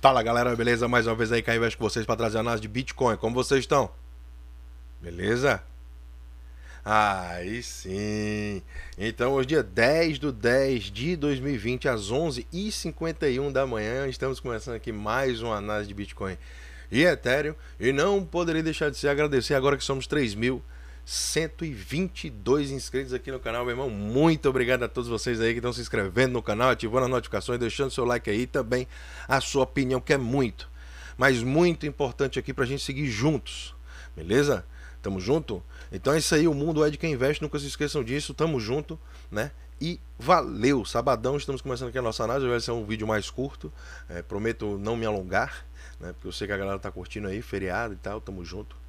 Fala galera, beleza? Mais uma vez aí, Caio Invest com vocês para trazer a análise de Bitcoin. Como vocês estão? Beleza? Aí sim! Então, hoje, dia 10 do 10 de 2020, às 11h51 da manhã, estamos começando aqui mais uma análise de Bitcoin e Ethereum. E não poderia deixar de se agradecer agora que somos 3 mil 122 inscritos aqui no canal, meu irmão. Muito obrigado a todos vocês aí que estão se inscrevendo no canal, ativando as notificações, deixando seu like aí também a sua opinião, que é muito, mas muito importante aqui pra gente seguir juntos. Beleza? Tamo junto? Então é isso aí, o mundo é de quem investe, nunca se esqueçam disso, tamo junto, né? E valeu! Sabadão, estamos começando aqui a nossa análise, vai ser um vídeo mais curto, é, prometo não me alongar, né? Porque eu sei que a galera tá curtindo aí, feriado e tal, tamo junto.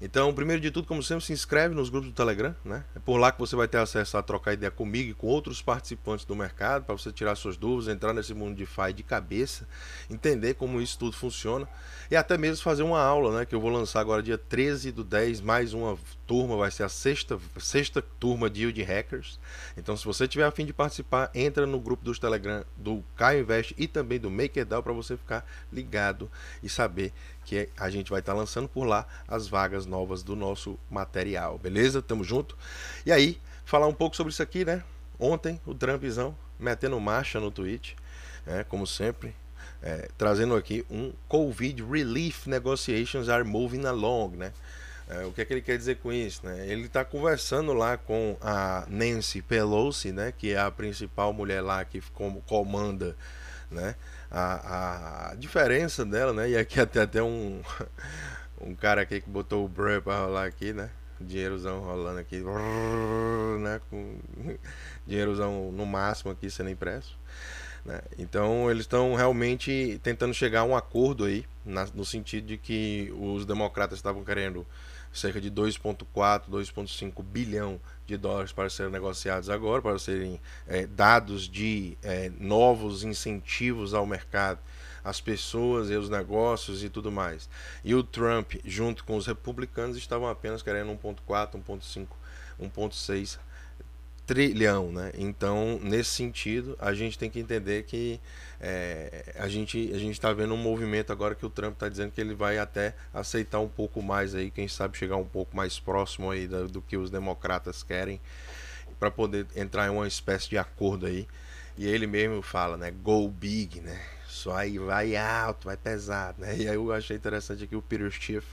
Então, primeiro de tudo, como sempre, se inscreve nos grupos do Telegram, né? É por lá que você vai ter acesso a trocar ideia comigo e com outros participantes do mercado, para você tirar suas dúvidas, entrar nesse mundo de FI de cabeça, entender como isso tudo funciona e até mesmo fazer uma aula, né? Que eu vou lançar agora dia 13 do 10, mais uma turma, vai ser a sexta, sexta turma de de Hackers. Então, se você tiver a fim de participar, entra no grupo dos Telegram do Caio Invest e também do MakerDAO para você ficar ligado e saber que a gente vai estar tá lançando por lá as vagas novas do nosso material, beleza? Tamo junto. E aí, falar um pouco sobre isso aqui, né? Ontem, o Trumpzão metendo marcha no tweet, né? como sempre, é, trazendo aqui um Covid Relief Negotiations are moving along, né? É, o que é que ele quer dizer com isso? Né? Ele está conversando lá com a Nancy Pelosi, né? que é a principal mulher lá que comanda né? A, a diferença dela, né? E aqui até até um, um cara aqui que botou o Brr para rolar aqui, né? Dinheirozão rolando aqui, né? Com dinheirozão no máximo aqui sendo impresso. Né? Então eles estão realmente tentando chegar a um acordo aí, na, no sentido de que os democratas estavam querendo cerca de 2,4, 2,5 bilhão de dólares para serem negociados agora, para serem é, dados de é, novos incentivos ao mercado, às pessoas e aos negócios e tudo mais. E o Trump, junto com os republicanos, estavam apenas querendo 1,4, 1,5, 1,6 trilhão, né? Então, nesse sentido, a gente tem que entender que é, a gente a gente está vendo um movimento agora que o Trump está dizendo que ele vai até aceitar um pouco mais aí, quem sabe chegar um pouco mais próximo aí do, do que os democratas querem para poder entrar em uma espécie de acordo aí. E ele mesmo fala, né? Go big, né? Só aí vai alto, vai pesado, né? E aí eu achei interessante aqui o Peter Schiff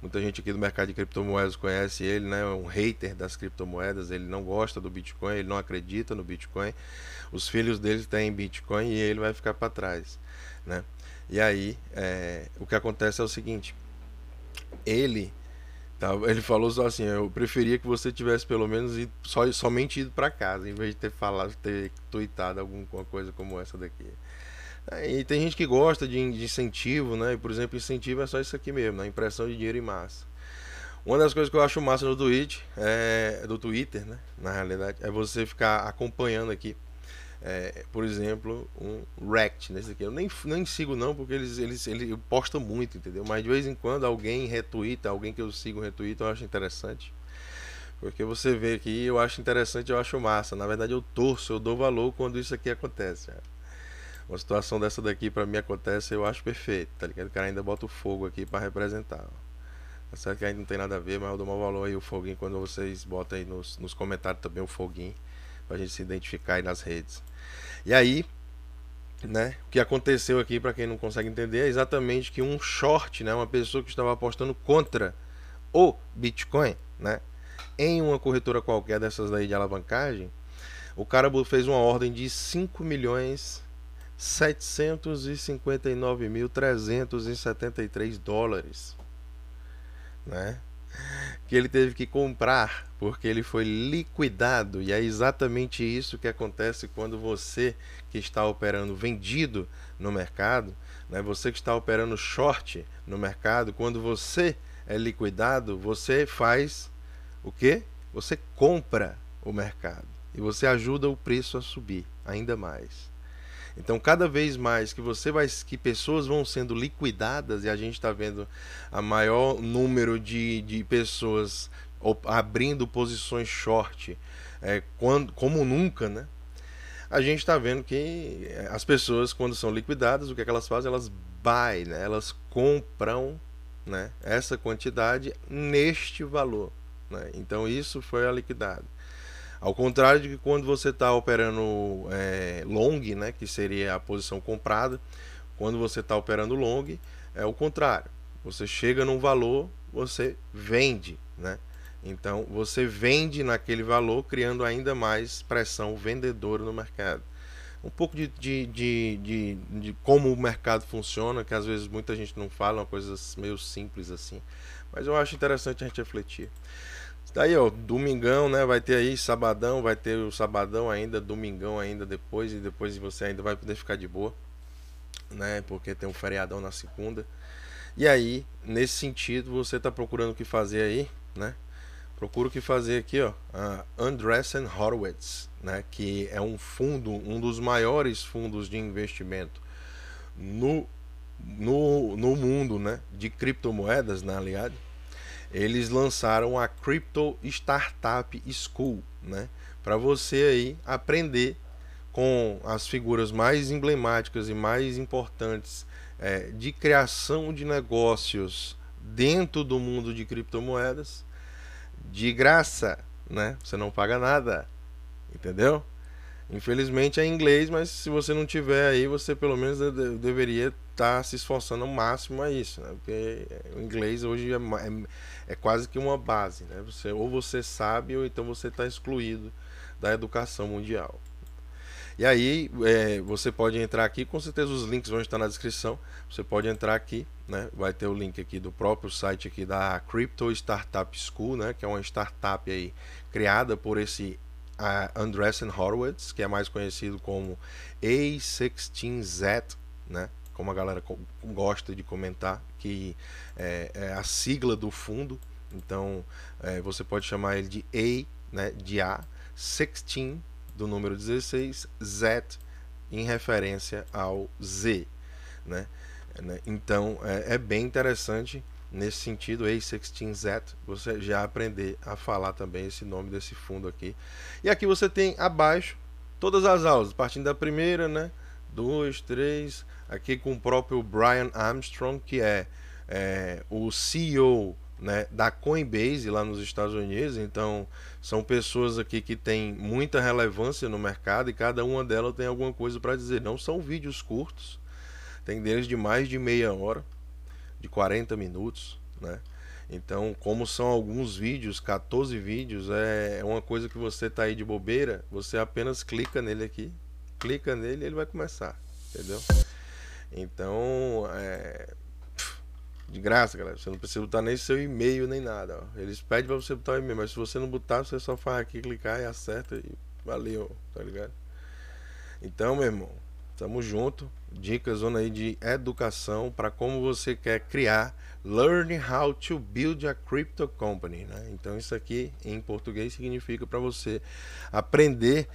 Muita gente aqui do mercado de criptomoedas conhece ele, né? É um hater das criptomoedas, ele não gosta do Bitcoin, ele não acredita no Bitcoin. Os filhos dele têm Bitcoin e ele vai ficar para trás, né? E aí, é, o que acontece é o seguinte: ele Tá, ele falou só assim, eu preferia que você tivesse pelo menos ido, só, somente ido para casa, em vez de ter falado, ter tweetado alguma coisa como essa daqui. E tem gente que gosta de, de incentivo, né? E, por exemplo, incentivo é só isso aqui mesmo, né? impressão de dinheiro em massa. Uma das coisas que eu acho massa no Twitch, é, do Twitter, né? Na realidade, é você ficar acompanhando aqui. É, por exemplo, um Rect nesse aqui. Eu nem, nem sigo não, porque eles, eles, eles postam muito, entendeu? Mas de vez em quando alguém retuita, alguém que eu sigo retuita, eu acho interessante. Porque você vê aqui, eu acho interessante, eu acho massa. Na verdade, eu torço, eu dou valor quando isso aqui acontece. Uma situação dessa daqui para mim acontece, eu acho perfeito, tá ligado? O cara ainda bota o fogo aqui para representar. Tá certo que ainda não tem nada a ver, mas eu dou mau valor aí o foguinho quando vocês botam aí nos, nos comentários também o foguinho, pra gente se identificar aí nas redes. E aí, né, o que aconteceu aqui, para quem não consegue entender, é exatamente que um short, né, uma pessoa que estava apostando contra o Bitcoin, né, em uma corretora qualquer dessas daí de alavancagem, o cara fez uma ordem de 5 milhões 759.373 dólares, né? Que ele teve que comprar porque ele foi liquidado e é exatamente isso que acontece quando você que está operando vendido no mercado, né? Você que está operando short no mercado, quando você é liquidado, você faz o que? Você compra o mercado e você ajuda o preço a subir ainda mais. Então, cada vez mais que você vai, que pessoas vão sendo liquidadas e a gente está vendo a maior número de, de pessoas abrindo posições short, é, quando, como nunca, né? A gente está vendo que as pessoas, quando são liquidadas, o que, é que elas fazem? Elas buy, né? elas compram né, essa quantidade neste valor. Né? Então isso foi a liquidada. Ao contrário de que quando você está operando é, long, né, que seria a posição comprada, quando você está operando long, é o contrário. Você chega num valor, você vende, né? Então você vende naquele valor, criando ainda mais pressão vendedora no mercado. Um pouco de, de, de, de, de como o mercado funciona, que às vezes muita gente não fala, uma coisa meio simples assim. Mas eu acho interessante a gente refletir. Daí, ó, domingão, né? Vai ter aí sabadão, vai ter o sabadão ainda, domingão ainda depois, e depois você ainda vai poder ficar de boa, né? Porque tem um feriadão na segunda. E aí, nesse sentido, você tá procurando o que fazer aí, né? Procura o que fazer aqui, ó, a Andreessen Horowitz, né? Que é um fundo, um dos maiores fundos de investimento no, no, no mundo, né? De criptomoedas, na realidade eles lançaram a Crypto Startup School, né? Para você aí aprender com as figuras mais emblemáticas e mais importantes é, de criação de negócios dentro do mundo de criptomoedas de graça, né? Você não paga nada, entendeu? Infelizmente é inglês, mas se você não tiver aí, você pelo menos deveria estar tá se esforçando ao máximo a isso, né? Porque o inglês hoje é, é, é, quase que uma base, né? Você, ou você sabe ou então você está excluído da educação mundial. E aí é, você pode entrar aqui, com certeza os links vão estar na descrição. Você pode entrar aqui, né? Vai ter o link aqui do próprio site aqui da Crypto Startup School, né? Que é uma startup aí criada por esse a Andreessen Horowitz, que é mais conhecido como A16Z, né? Como a galera gosta de comentar, que é, é a sigla do fundo. Então é, você pode chamar ele de A, né, de A, 16 do número 16, Z em referência ao Z, né? né? Então é, é bem interessante nesse sentido, A16Z, você já aprender a falar também esse nome desse fundo aqui. E aqui você tem abaixo todas as aulas, partindo da primeira, né? Dois, três, aqui com o próprio Brian Armstrong, que é, é o CEO né, da Coinbase lá nos Estados Unidos. Então, são pessoas aqui que têm muita relevância no mercado e cada uma delas tem alguma coisa para dizer. Não são vídeos curtos, tem deles de mais de meia hora de 40 minutos, né? Então, como são alguns vídeos, 14 vídeos, é uma coisa que você tá aí de bobeira, você apenas clica nele aqui, clica nele e ele vai começar, entendeu? Então, é de graça, galera. Você não precisa botar nem seu e-mail nem nada. Ó. Eles pedem para você botar o e-mail, mas se você não botar, você só faz aqui, clicar e acerta e valeu, tá ligado? Então, meu irmão, Tamo junto. Dicas zona aí de educação para como você quer criar Learn how to build a crypto company, né? Então isso aqui em português significa para você aprender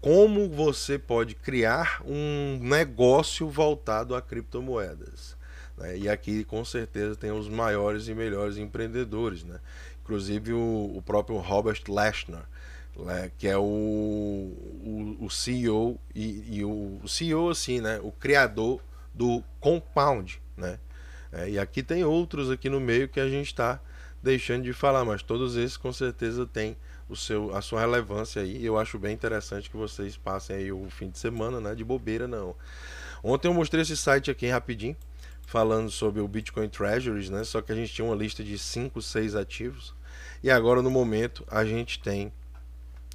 como você pode criar um negócio voltado a criptomoedas. Né? E aqui com certeza tem os maiores e melhores empreendedores, né? Inclusive o, o próprio Robert Leshner né, que é o, o, o CEO e, e, o, o CEO assim, né, o criador do Compound, né? É, e aqui tem outros aqui no meio que a gente está deixando de falar, mas todos esses com certeza têm o seu, a sua relevância aí. Eu acho bem interessante que vocês passem aí o fim de semana, né? De bobeira não. Ontem eu mostrei esse site aqui rapidinho, falando sobre o Bitcoin Treasuries, né? Só que a gente tinha uma lista de 5, 6 ativos. E agora no momento a gente tem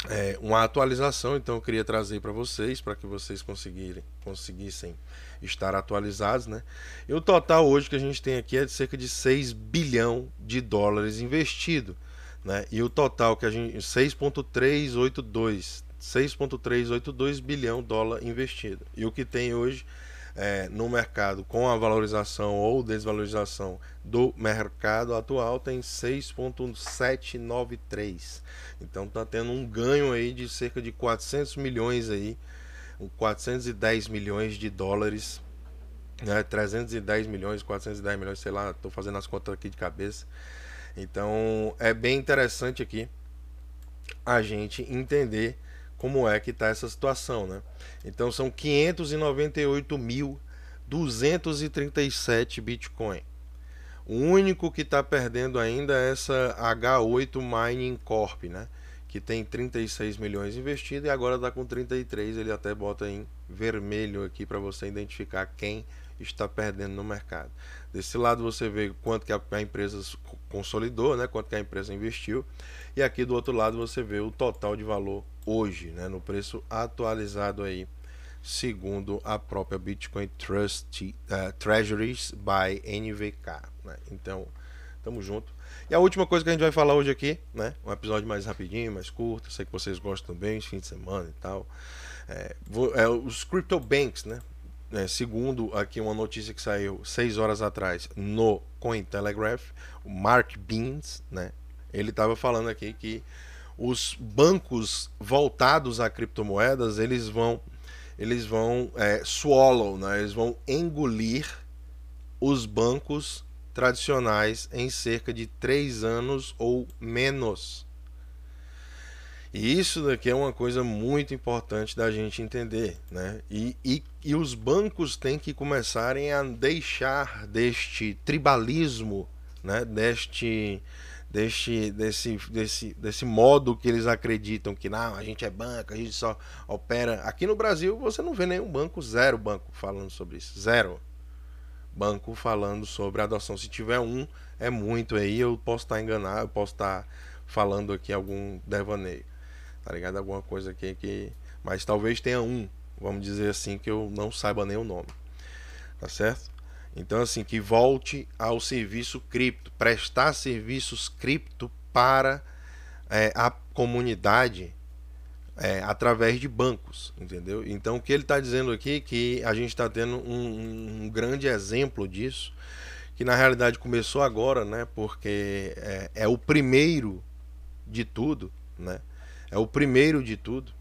é, uma atualização, então eu queria trazer para vocês, para que vocês conseguirem, conseguissem estar atualizados, né? E o total hoje que a gente tem aqui é de cerca de 6 bilhão de dólares investido, né? E o total que a gente 6.382 6.382 bilhão dólar investido. E o que tem hoje é, no mercado com a valorização ou desvalorização do mercado atual tem 6.793. Então está tendo um ganho aí de cerca de 400 milhões aí, 410 milhões de dólares, né, 310 milhões, 410 milhões, sei lá, estou fazendo as contas aqui de cabeça. Então é bem interessante aqui a gente entender como é que está essa situação, né? Então são 598 mil 237 Bitcoin. O único que está perdendo ainda é essa H8 Mining Corp, né? Que tem 36 milhões investido e agora está com 33. Ele até bota em vermelho aqui para você identificar quem está perdendo no mercado. Desse lado você vê quanto que a, empresa consolidou, né? Quanto que a empresa investiu. E aqui do outro lado você vê o total de valor hoje, né? No preço atualizado aí segundo a própria Bitcoin Trust uh, Treasuries by NVK. Né? Então, tamo junto. E a última coisa que a gente vai falar hoje aqui, né? Um episódio mais rapidinho, mais curto. Sei que vocês gostam também, fim de semana e tal. É, vou, é, os crypto banks, né? É, segundo aqui uma notícia que saiu seis horas atrás no Cointelegraph, o Mark Beans, né? Ele estava falando aqui que os bancos voltados a criptomoedas eles vão eles vão é, swallow, né? eles vão engolir os bancos tradicionais em cerca de três anos ou menos. E isso daqui é uma coisa muito importante da gente entender, né? E, e, e os bancos têm que começarem a deixar deste tribalismo, né? Deste, deste, desse, desse, desse modo que eles acreditam que não, a gente é banco, a gente só opera. Aqui no Brasil você não vê nenhum banco, zero banco falando sobre isso, zero banco falando sobre adoção. Se tiver um, é muito aí, eu posso estar enganado, eu posso estar falando aqui algum devaneio. Tá ligado? Alguma coisa aqui que. Mas talvez tenha um, vamos dizer assim, que eu não saiba nem o nome. Tá certo? Então, assim, que volte ao serviço cripto, prestar serviços cripto para é, a comunidade é, através de bancos, entendeu? Então o que ele está dizendo aqui é que a gente está tendo um, um, grande exemplo disso, que na realidade começou agora, né? Porque é, é, o primeiro de tudo, né? É o primeiro de tudo.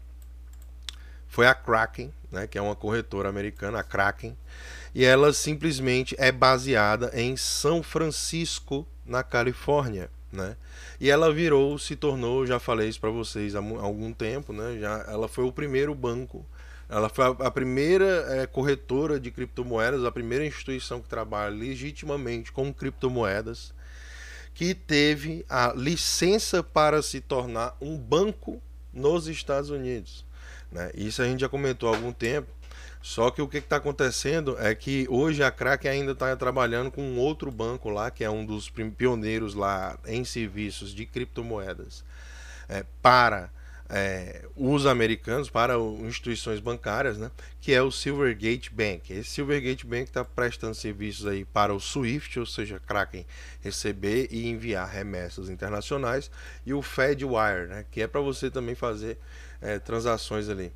Foi a Kraken, né? Que é uma corretora americana, a Kraken, e ela simplesmente é baseada em São Francisco, na Califórnia né? E ela virou, se tornou, já falei isso para vocês há algum tempo, né? Já, ela foi o primeiro banco, ela foi a, a primeira é, corretora de criptomoedas, a primeira instituição que trabalha legitimamente com criptomoedas, que teve a licença para se tornar um banco nos Estados Unidos. Né? Isso a gente já comentou há algum tempo. Só que o que está acontecendo é que hoje a Crack ainda está trabalhando com um outro banco lá, que é um dos pioneiros lá em serviços de criptomoedas é, para é, os americanos, para instituições bancárias, né, que é o Silvergate Bank. Esse Silvergate Bank está prestando serviços aí para o SWIFT, ou seja, Kraken receber e enviar remessas internacionais, e o FedWire, né, que é para você também fazer é, transações ali.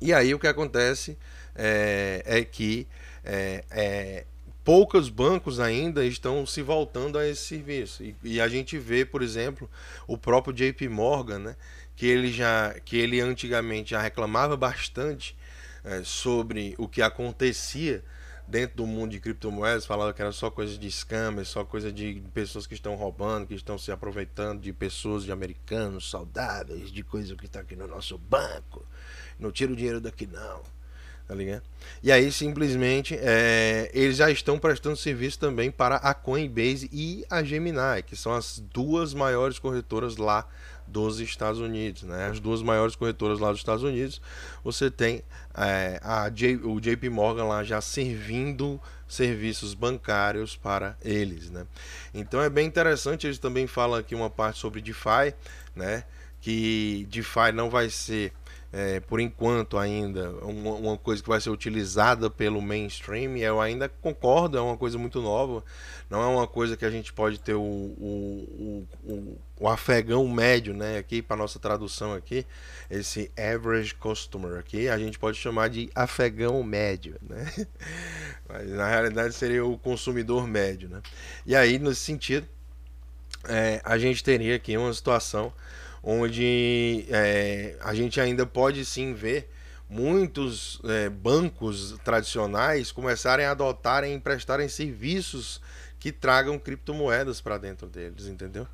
E aí o que acontece é, é que é, é, poucos bancos ainda estão se voltando a esse serviço. E, e, a gente vê, por exemplo, o próprio JP Morgan, né, que ele já que ele antigamente já reclamava bastante é, sobre o que acontecia dentro do mundo de criptomoedas, falava que era só coisa de scammers, só coisa de pessoas que estão roubando, que estão se aproveitando de pessoas, de americanos saudáveis, de coisa que está aqui no nosso banco não tira o dinheiro daqui não. Tá ligado? E aí simplesmente é, eles já estão prestando serviço também para a Coinbase e a Gemini, que são as duas maiores corretoras lá dos Estados Unidos, né? As duas maiores corretoras lá dos Estados Unidos, você tem é, a J, o JP Morgan lá já servindo serviços bancários para eles, né? Então é bem interessante. Eles também falam aqui uma parte sobre DeFi, né? Que DeFi não vai ser é, por enquanto ainda, uma, uma, coisa que vai ser utilizada pelo mainstream, eu ainda concordo, é uma coisa muito nova, não é uma coisa que a gente pode ter o, o, o, o afegão médio, né, aqui para nossa tradução aqui, esse average customer aqui, a gente pode chamar de afegão médio, né, mas na realidade seria o consumidor médio, né, e aí nesse sentido, é, a gente teria aqui uma situação onde é, a gente ainda pode sim ver muitos é, bancos tradicionais começarem a adotarem e emprestarem serviços que tragam criptomoedas para dentro deles, entendeu?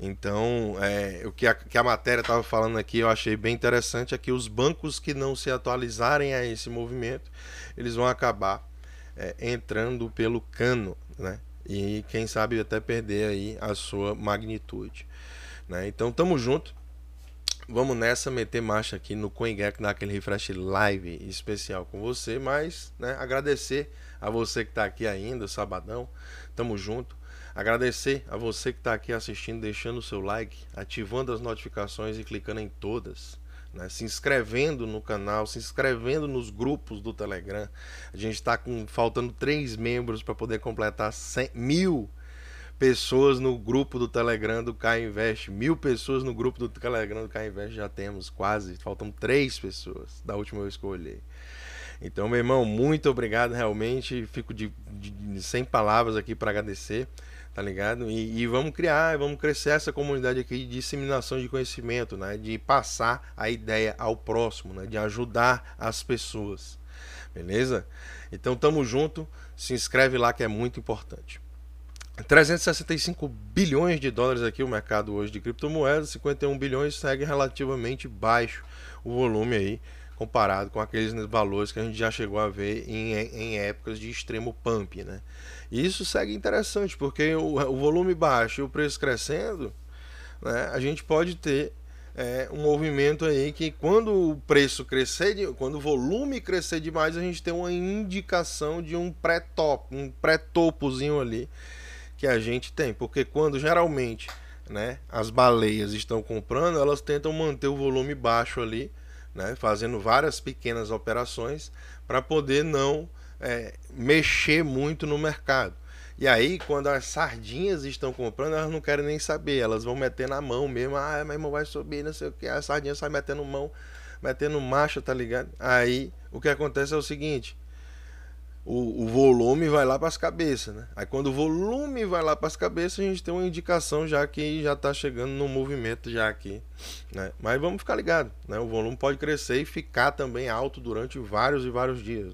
Então, é, o que a, que a matéria estava falando aqui eu achei bem interessante é que os bancos que não se atualizarem a esse movimento, eles vão acabar é, entrando pelo cano, né? E quem sabe até perder aí a sua magnitude. Né? Então tamo junto. Vamos nessa meter marcha aqui no CoinGecko, dar aquele refresh live especial com você, mas né, agradecer a você que está aqui ainda, sabadão, tamo junto. Agradecer a você que está aqui assistindo, deixando o seu like, ativando as notificações e clicando em todas. Né? Se inscrevendo no canal, se inscrevendo nos grupos do Telegram. A gente está faltando três membros para poder completar 100, mil pessoas no grupo do Telegram do Kai Invest. Mil pessoas no grupo do Telegram do Kai Invest já temos quase. Faltam três pessoas da última eu olhei. Então, meu irmão, muito obrigado realmente. Fico de, de, de sem palavras aqui para agradecer tá ligado? E, e, vamos criar, vamos crescer essa comunidade aqui de disseminação de conhecimento, né? De passar a ideia ao próximo, né? De ajudar as pessoas, beleza? Então tamo junto, se inscreve lá que é muito importante. 365 bilhões de dólares aqui o mercado hoje de criptomoedas, 51 bilhões segue relativamente baixo o volume aí comparado com aqueles valores que a gente já chegou a ver em, em épocas de extremo pump, né? E isso segue interessante, porque o, o volume baixo e o preço crescendo, né, a gente pode ter é, um movimento aí que quando o preço crescer, quando o volume crescer demais, a gente tem uma indicação de um pré-top, um pré-topozinho ali que a gente tem, porque quando geralmente né, as baleias estão comprando, elas tentam manter o volume baixo ali, né, fazendo várias pequenas operações para poder não é, mexer muito no mercado. E aí, quando as sardinhas estão comprando, elas não querem nem saber, elas vão meter na mão mesmo. Ah, meu irmão vai subir, não sei o que. A sardinha sai metendo mão, metendo marcha, tá ligado? Aí, o que acontece é o seguinte: o, o volume vai lá para as cabeças, né? Aí, quando o volume vai lá para as cabeças, a gente tem uma indicação já que já está chegando no movimento já aqui, né? Mas vamos ficar ligado, né? O volume pode crescer e ficar também alto durante vários e vários dias.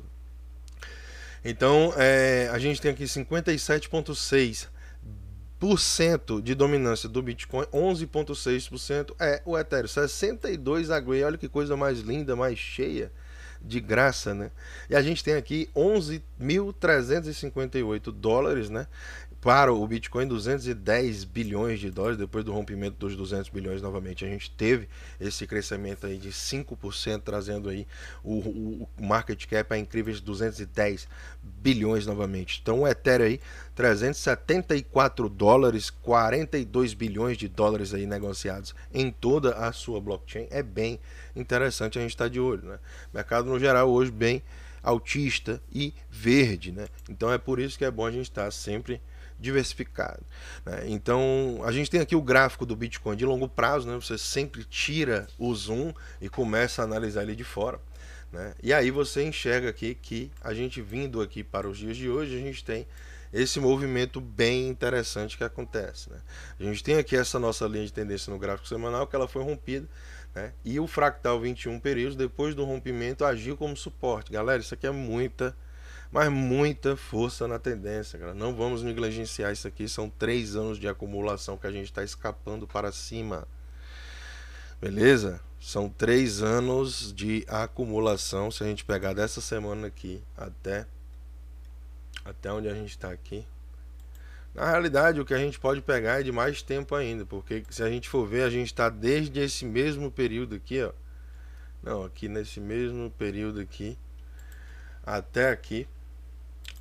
Então, é, a gente tem aqui 57,6% de dominância do Bitcoin, 11,6% é o Ethereum, 62 a Grey, olha que coisa mais linda, mais cheia de graça, né? E a gente tem aqui 11.358 dólares, né? para o Bitcoin 210 bilhões de dólares depois do rompimento dos 200 bilhões novamente a gente teve esse crescimento aí de 5% trazendo aí o, o, market cap a incríveis 210 bilhões novamente então o Ethereum aí 374 dólares 42 bilhões de dólares aí negociados em toda a sua blockchain é bem interessante a gente está de olho né mercado no geral hoje bem autista e verde né então é por isso que é bom a gente estar tá sempre diversificado. Né? Então, a gente tem aqui o gráfico do Bitcoin de longo prazo, né? você sempre tira o zoom e começa a analisar ele de fora. Né? E aí você enxerga aqui que a gente vindo aqui para os dias de hoje, a gente tem esse movimento bem interessante que acontece. Né? A gente tem aqui essa nossa linha de tendência no gráfico semanal que ela foi rompida. Né? E o fractal 21 períodos, depois do rompimento, agiu como suporte. Galera, isso aqui é muita mas muita força na tendência, cara. Não vamos negligenciar isso aqui. São três anos de acumulação que a gente está escapando para cima. Beleza? São três anos de acumulação. Se a gente pegar dessa semana aqui até até onde a gente está aqui. Na realidade, o que a gente pode pegar é de mais tempo ainda, porque se a gente for ver, a gente está desde esse mesmo período aqui, ó. Não, aqui nesse mesmo período aqui até aqui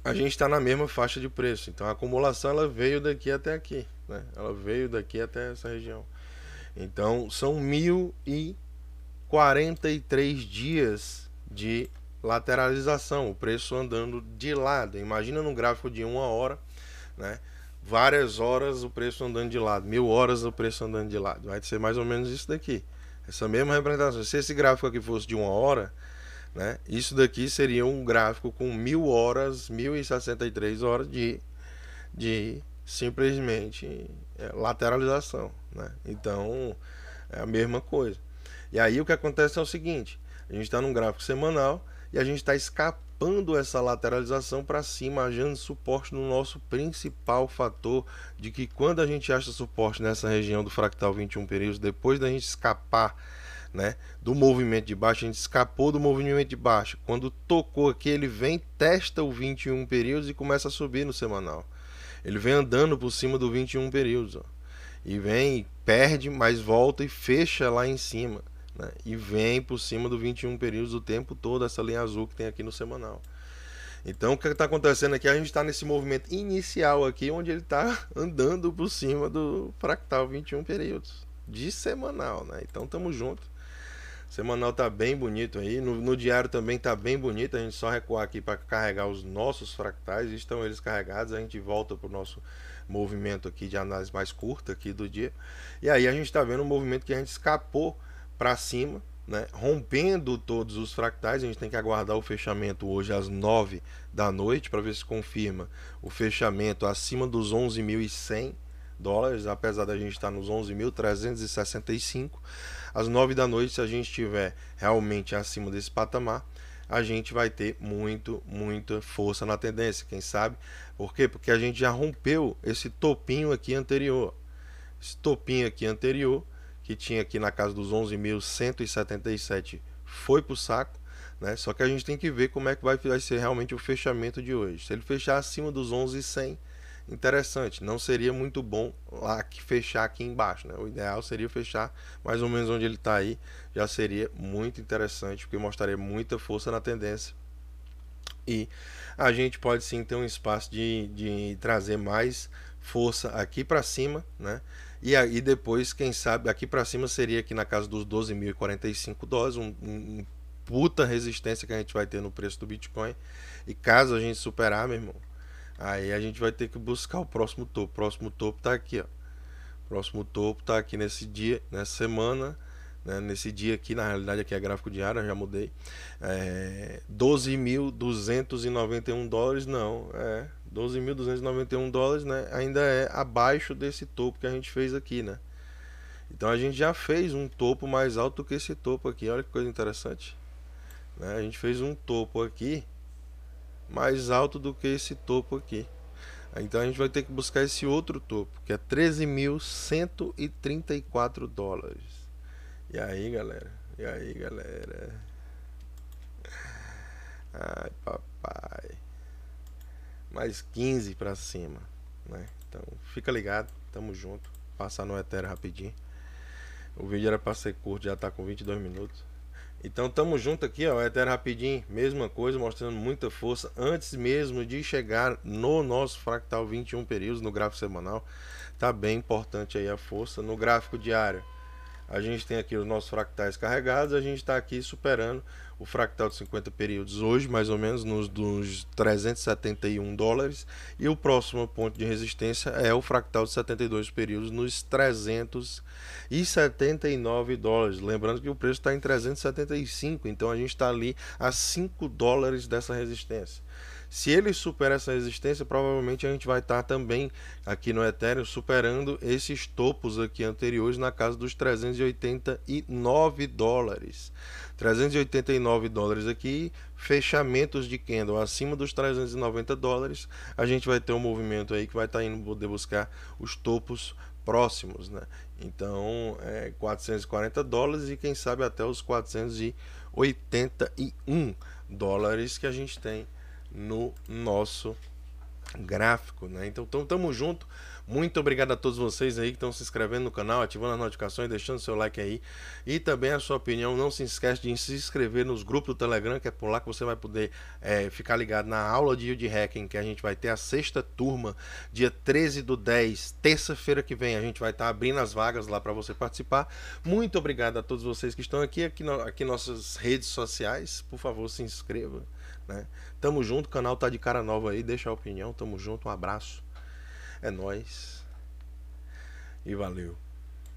a gente está na mesma faixa de preço. Então a acumulação ela veio daqui até aqui, né? Ela veio daqui até essa região. Então são 1043 dias de lateralização, o preço andando de lado. Imagina num gráfico de uma hora, né? Várias horas o preço andando de lado, mil horas o preço andando de lado. Vai ser mais ou menos isso daqui. Essa mesma representação. Se esse gráfico aqui fosse de uma hora, né? Isso daqui seria um gráfico com mil horas, 1063 horas de, de simplesmente é, lateralização. Né? Então é a mesma coisa. E aí o que acontece é o seguinte: a gente está num gráfico semanal e a gente está escapando essa lateralização para cima, achando suporte no nosso principal fator de que quando a gente acha suporte nessa região do fractal 21 períodos, depois da gente escapar né, do movimento de baixa, a gente escapou do movimento de baixa. Quando tocou aqui, ele vem, testa o 21 períodos e começa a subir no semanal. Ele vem andando por cima do 21 períodos, ó. E vem, perde, mas volta e fecha lá em cima, né? E vem por cima do 21 períodos o tempo todo essa linha azul que tem aqui no semanal. Então o que está acontecendo aqui? A gente está nesse movimento inicial aqui, onde ele está andando por cima do fractal 21 períodos de semanal, né? Então estamos juntos. Semanal tá bem bonito aí. No, no, diário também tá bem bonito. A gente só recuar aqui para carregar os nossos fractais. Estão eles carregados. A gente volta para o nosso movimento aqui de análise mais curta aqui do dia. E aí a gente está vendo um movimento que a gente escapou para cima, né? rompendo todos os fractais. A gente tem que aguardar o fechamento hoje às 9 da noite para ver se confirma o fechamento acima dos 11.100 dólares, apesar da gente estar nos 11.365. Às 9 da noite, se a gente estiver realmente acima desse patamar, a gente vai ter muito, muita força na tendência, quem sabe? Por quê? Porque a gente já rompeu esse topinho aqui anterior. Esse topinho aqui anterior, que tinha aqui na casa dos 11.177, foi para o saco. Né? Só que a gente tem que ver como é que vai ser realmente o fechamento de hoje. Se ele fechar acima dos 11.100, interessante. Não seria muito bom lá que fechar aqui embaixo, né? O ideal seria fechar mais ou menos onde ele está aí. Já seria muito interessante, porque mostraria muita força na tendência. E a gente pode sim ter um espaço de, de trazer mais força aqui para cima, né? E aí depois, quem sabe, aqui para cima seria aqui na casa dos 12.045 dólares, um, um puta resistência que a gente vai ter no preço do Bitcoin. E caso a gente superar, meu irmão, Aí a gente vai ter que buscar o próximo topo. O próximo topo tá aqui, ó. O próximo topo tá aqui nesse dia, nessa semana. Né? Nesse dia aqui, na realidade aqui é gráfico diário, já mudei. É, 12.291 dólares, não. É 12.291 dólares, né? Ainda é abaixo desse topo que a gente fez aqui, né? Então a gente já fez um topo mais alto que esse topo aqui. Olha que coisa interessante. Né? A gente fez um topo aqui mais alto do que esse topo aqui. Então a gente vai ter que buscar esse outro topo, que é 13.134 dólares. E aí, galera? E aí, galera? Ai, papai. Mais 15 para cima, né? Então, fica ligado, tamo junto. Passar no Ethereum rapidinho. O vídeo era para ser curto, já tá com 22 minutos. Então tamo junto aqui, ó, Ether rapidinho, mesma coisa, mostrando muita força antes mesmo de chegar no nosso fractal 21 períodos no gráfico semanal. Tá bem importante aí a força no gráfico diário. A gente tem aqui os nossos fractais carregados, a gente está aqui superando o fractal de 50 períodos hoje, mais ou menos nos dos 371 dólares, e o próximo ponto de resistência é o fractal de 72 períodos nos 379 dólares. Lembrando que o preço está em 375, então a gente está ali a 5 dólares dessa resistência. Se ele supera essa resistência, provavelmente a gente vai estar tá também aqui no Ethereum superando esses topos aqui anteriores na casa dos 389 dólares. 389 dólares aqui, fechamentos de candle acima dos 390 dólares, a gente vai ter um movimento aí que vai estar tá indo poder buscar os topos próximos, né? Então, é 440 dólares e quem sabe até os 481 dólares que a gente tem no nosso gráfico, né? Então, tamo junto. Muito obrigado a todos vocês aí que estão se inscrevendo no canal, ativando as notificações, deixando seu like aí e também a sua opinião. Não se esquece de se inscrever nos grupos do Telegram, que é por lá que você vai poder é, ficar ligado na aula de Yield Hacking, que a gente vai ter a sexta turma, dia 13 do 10, terça-feira que vem. A gente vai estar tá abrindo as vagas lá para você participar. Muito obrigado a todos vocês que estão aqui, aqui, no, aqui nossas redes sociais. Por favor, se inscreva. Né? Tamo junto, o canal tá de cara nova aí, deixa a opinião, tamo junto, um abraço. É nós. E valeu.